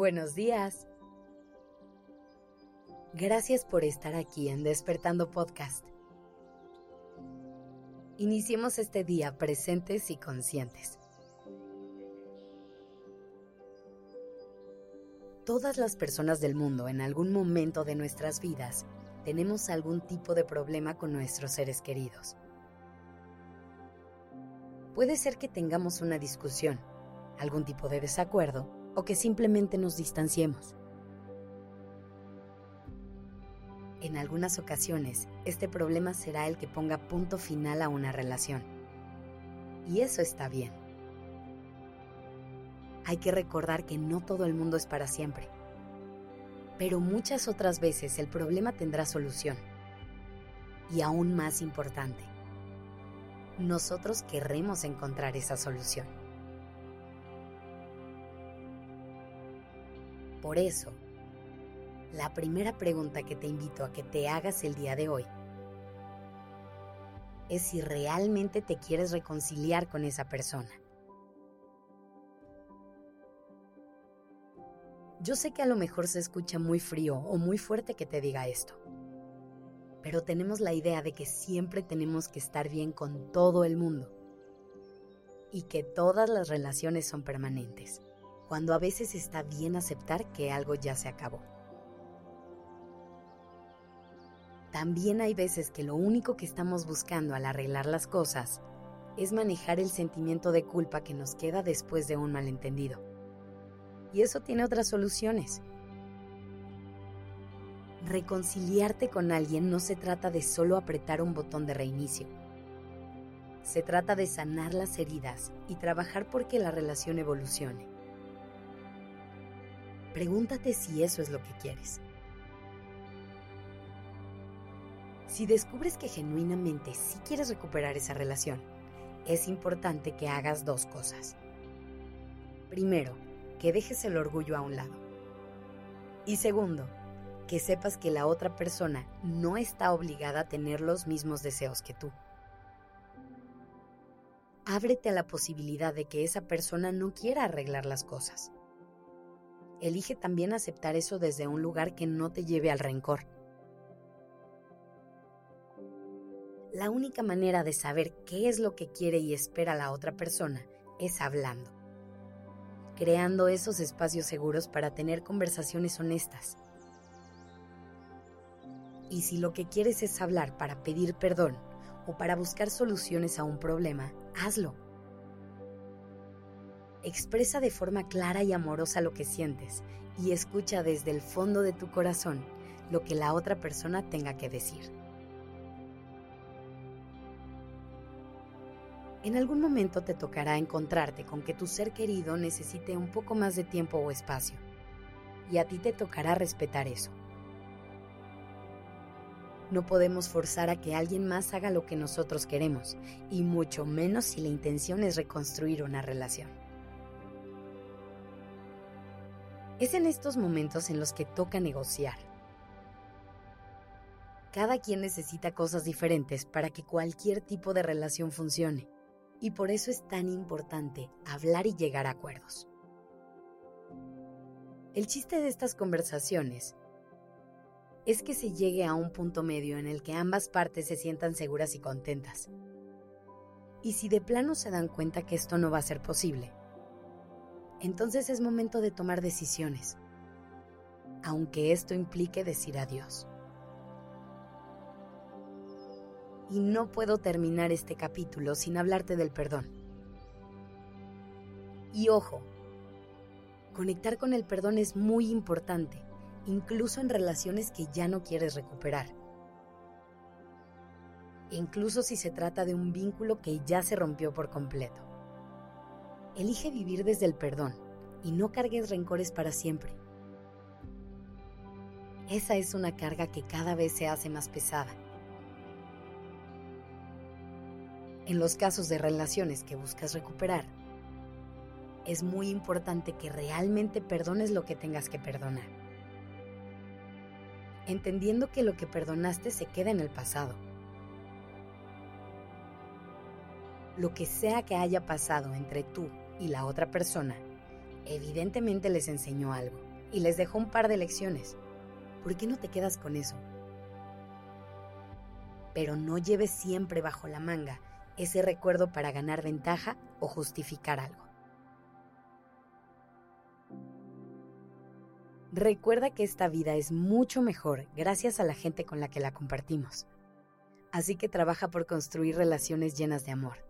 Buenos días. Gracias por estar aquí en Despertando Podcast. Iniciemos este día presentes y conscientes. Todas las personas del mundo en algún momento de nuestras vidas tenemos algún tipo de problema con nuestros seres queridos. Puede ser que tengamos una discusión, algún tipo de desacuerdo o que simplemente nos distanciemos. En algunas ocasiones, este problema será el que ponga punto final a una relación. Y eso está bien. Hay que recordar que no todo el mundo es para siempre. Pero muchas otras veces el problema tendrá solución. Y aún más importante, nosotros querremos encontrar esa solución. Por eso, la primera pregunta que te invito a que te hagas el día de hoy es si realmente te quieres reconciliar con esa persona. Yo sé que a lo mejor se escucha muy frío o muy fuerte que te diga esto, pero tenemos la idea de que siempre tenemos que estar bien con todo el mundo y que todas las relaciones son permanentes, cuando a veces está bien aceptar que algo ya se acabó. También hay veces que lo único que estamos buscando al arreglar las cosas es manejar el sentimiento de culpa que nos queda después de un malentendido. Y eso tiene otras soluciones. Reconciliarte con alguien no se trata de solo apretar un botón de reinicio. Se trata de sanar las heridas y trabajar porque la relación evolucione. Pregúntate si eso es lo que quieres. Si descubres que genuinamente sí quieres recuperar esa relación, es importante que hagas dos cosas. Primero, que dejes el orgullo a un lado. Y segundo, que sepas que la otra persona no está obligada a tener los mismos deseos que tú. Ábrete a la posibilidad de que esa persona no quiera arreglar las cosas. Elige también aceptar eso desde un lugar que no te lleve al rencor La única manera de saber qué es lo que quiere y espera la otra persona es hablando, creando esos espacios seguros para tener conversaciones honestas. Y si lo que quieres es hablar para pedir perdón o para buscar soluciones a un problema, hazlo. Expresa de forma clara y amorosa lo que sientes y escucha desde el fondo de tu corazón lo que la otra persona tenga que decir. En algún momento te tocará encontrarte con que tu ser querido necesite un poco más de tiempo o espacio, y a ti te tocará respetar eso. No podemos forzar a que alguien más haga lo que nosotros queremos, y mucho menos si la intención es reconstruir una relación. Es en estos momentos en los que toca negociar. Cada quien necesita cosas diferentes para que cualquier tipo de relación funcione y por eso es tan importante hablar y llegar a acuerdos. El chiste de estas conversaciones es que se llegue a un punto medio en el que ambas partes se sientan seguras y contentas. Y si de plano se dan cuenta que esto no va a ser posible, entonces es momento de tomar decisiones, aunque esto implique decir adiós. y no puedo terminar este capítulo sin hablarte del perdón. Y ojo, conectar con el perdón es muy importante, incluso en relaciones que ya no quieres recuperar. Incluso si se trata de un vínculo que ya se rompió por completo. Elige vivir desde el perdón y no cargues rencores para siempre. Esa es una carga que cada vez se hace más pesada En los casos de relaciones que buscas recuperar, es muy importante que realmente perdones lo que tengas que perdonar, entendiendo que lo que perdonaste se queda en el pasado. Lo que sea que haya pasado entre tú y la otra persona, evidentemente les enseñó algo y les dejó un par de lecciones. ¿Por qué no te quedas con eso? Pero no lleves siempre bajo la manga ese recuerdo para ganar ventaja o justificar algo. Recuerda que esta vida es mucho mejor gracias a la gente con la que la compartimos. Así que trabaja por construir relaciones llenas de amor.